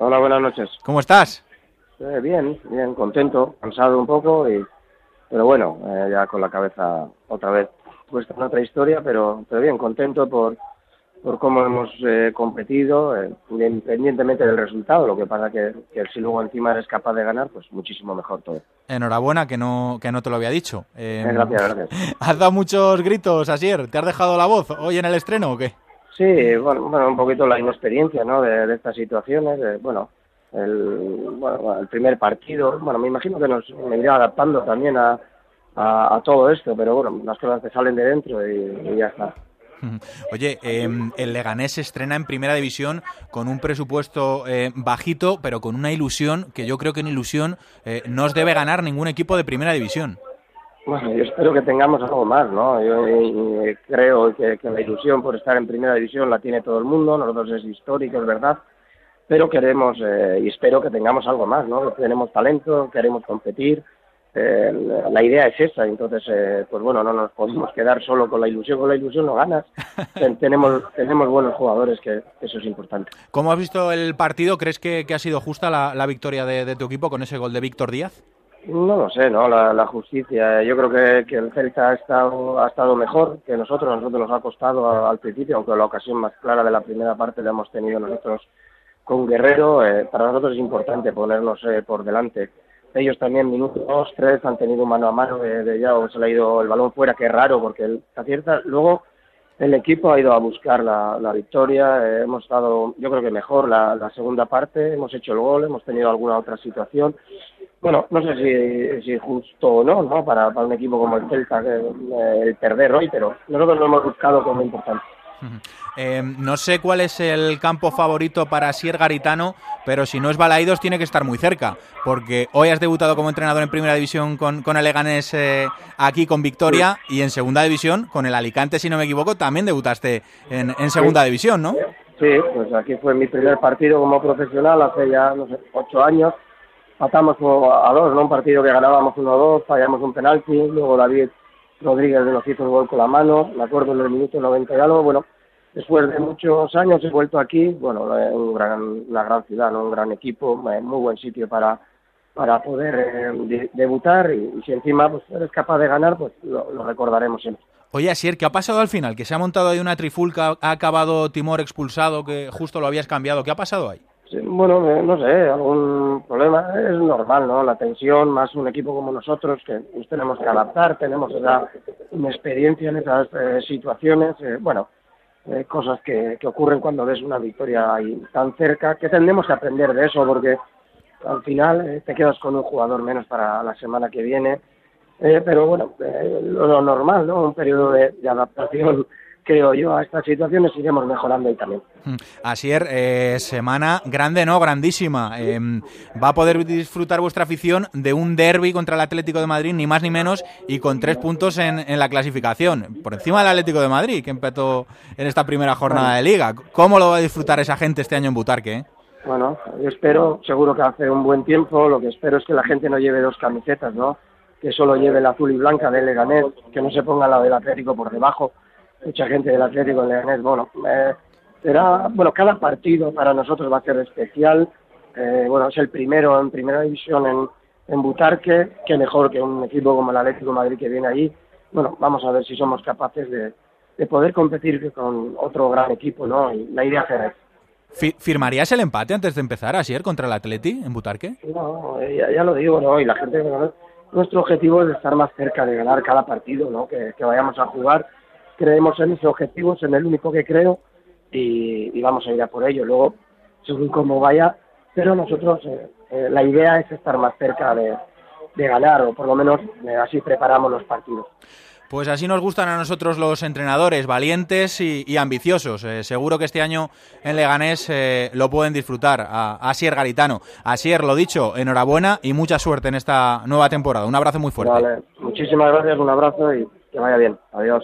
Hola, buenas noches. ¿Cómo estás? Eh, bien, bien, contento, cansado un poco, y, pero bueno, eh, ya con la cabeza otra vez puesta en otra historia, pero, pero bien, contento por, por cómo hemos eh, competido, independientemente del resultado. Lo que pasa que, que si luego encima eres capaz de ganar, pues muchísimo mejor todo. Enhorabuena, que no, que no te lo había dicho. Eh, gracias, gracias. ¿Has dado muchos gritos, Asier? ¿Te has dejado la voz hoy en el estreno o qué? Sí, bueno, bueno un poquito la inexperiencia ¿no? de, estas situaciones. de, bueno, el, bueno, el primer partido, bueno, me imagino que nos me iré adaptando también a, a, a todo esto, pero bueno, las cosas te salen de dentro y, y ya está. Oye, eh, el Leganés se estrena en Primera División con un presupuesto eh, bajito, pero con una ilusión que yo creo que en ilusión eh, no os debe ganar ningún equipo de Primera División. Bueno, yo espero que tengamos algo más, ¿no? Yo y, y creo que, que, la ilusión por estar en Primera División la tiene todo el mundo, nosotros es histórico, es verdad, pero queremos eh, y espero que tengamos algo más, ¿no? Tenemos talento, queremos competir, eh, la idea es esa, entonces, eh, pues bueno, no nos podemos quedar solo con la ilusión, con la ilusión no ganas, tenemos, tenemos buenos jugadores, que eso es importante. ¿Cómo has visto el partido? ¿Crees que, que ha sido justa la, la victoria de, de, tu equipo con ese gol de Víctor Díaz? No lo sé, ¿no? La, justicia. Yo creo que, el Celta ha estado, ha estado mejor que nosotros. A nosotros nos ha costado al principio, aunque la ocasión más clara de la primera parte la hemos tenido nosotros con Guerrero. Eh, para nosotros es importante ponernos eh, por delante ellos también minutos dos, tres han tenido mano a mano de, de ya o se le ha ido el balón fuera, que es raro porque él acierta. Luego el equipo ha ido a buscar la, la victoria, eh, hemos estado yo creo que mejor la, la, segunda parte, hemos hecho el gol, hemos tenido alguna otra situación. Bueno, no sé si, si justo o no, ¿no? Para, para un equipo como el Celta que, eh, el perder hoy, pero nosotros lo hemos buscado como importante. Eh, no sé cuál es el campo favorito para Sier Garitano, pero si no es Balaidos tiene que estar muy cerca, porque hoy has debutado como entrenador en Primera División con, con el Leganés eh, aquí con Victoria sí. y en Segunda División con el Alicante, si no me equivoco, también debutaste en, en Segunda sí. División, ¿no? Sí, pues aquí fue mi primer partido como profesional hace ya, no sé, ocho años. Matamos a dos, ¿no? Un partido que ganábamos 1-2, fallamos un penalti, luego David Rodríguez nos hizo el gol con la mano, me acuerdo en el minuto 90 y algo, bueno, después de muchos años he vuelto aquí, bueno, un gran, una gran ciudad, ¿no? un gran equipo, muy buen sitio para, para poder eh, de, debutar y, si encima pues, eres capaz de ganar, pues lo, lo, recordaremos siempre. Oye, Asier, ¿qué ha pasado al final? Que se ha montado ahí una trifulca, ha acabado Timor expulsado, que justo lo habías cambiado. ¿Qué ha pasado ahí? Bueno, no sé, algún problema, es normal, ¿no? La tensión, más un equipo como nosotros, que nos tenemos que adaptar, tenemos esa experiencia en esas eh, situaciones, eh, bueno, eh, cosas que, que, ocurren cuando ves una victoria ahí tan cerca, que tendremos que aprender de eso, porque al final eh, te quedas con un jugador menos para la semana que viene, eh, pero bueno, eh, lo, normal, ¿no? Un periodo de adaptación creo yo, a estas situaciones iremos mejorando ahí también. Asier, eh, semana grande, ¿no? Grandísima. Eh, va a poder disfrutar vuestra afición de un derby contra el Atlético de Madrid, ni más ni menos, y con tres puntos en, en la clasificación. Por encima del Atlético de Madrid, que empezó en esta primera jornada de liga. ¿Cómo lo va a disfrutar esa gente este año en Butarque? Eh? Bueno, yo espero, seguro que hace un buen tiempo, lo que espero es que la gente no lleve dos camisetas, ¿no? Que solo lleve la azul y blanca del Leganés, que no se ponga la del Atlético por debajo mucha gente del Atlético de Leganés. Bueno, eh, será, bueno, cada partido para nosotros va a ser especial. Eh, bueno, es el primero en primera división en, en Butarque, que mejor que un equipo como el Atlético de Madrid que viene allí. Bueno, vamos a ver si somos capaces de, de poder competir con otro gran equipo, ¿no? Y la idea será ¿Firmarías el empate antes de empezar ayer contra el Atleti en Butarque? No, ya, ya lo digo, ¿no? Y la gente, nuestro objetivo es estar más cerca de ganar cada partido, ¿no? Que, que vayamos a jugar creemos en ese objetivo, es en el único que creo y, y, vamos a ir a por ello. Luego, según cómo vaya, pero nosotros eh, eh, la idea es estar más cerca de, de ganar o por lo menos eh, así preparamos los partidos. Pues así nos gustan a nosotros los entrenadores, valientes y, y ambiciosos. Eh, seguro que este año en Leganés eh, lo pueden disfrutar. A, a Asier Garitano. Asier, lo dicho, enhorabuena y mucha suerte en esta nueva temporada. Un abrazo muy fuerte. Vale, muchísimas gracias, un abrazo y que vaya bien. Adiós.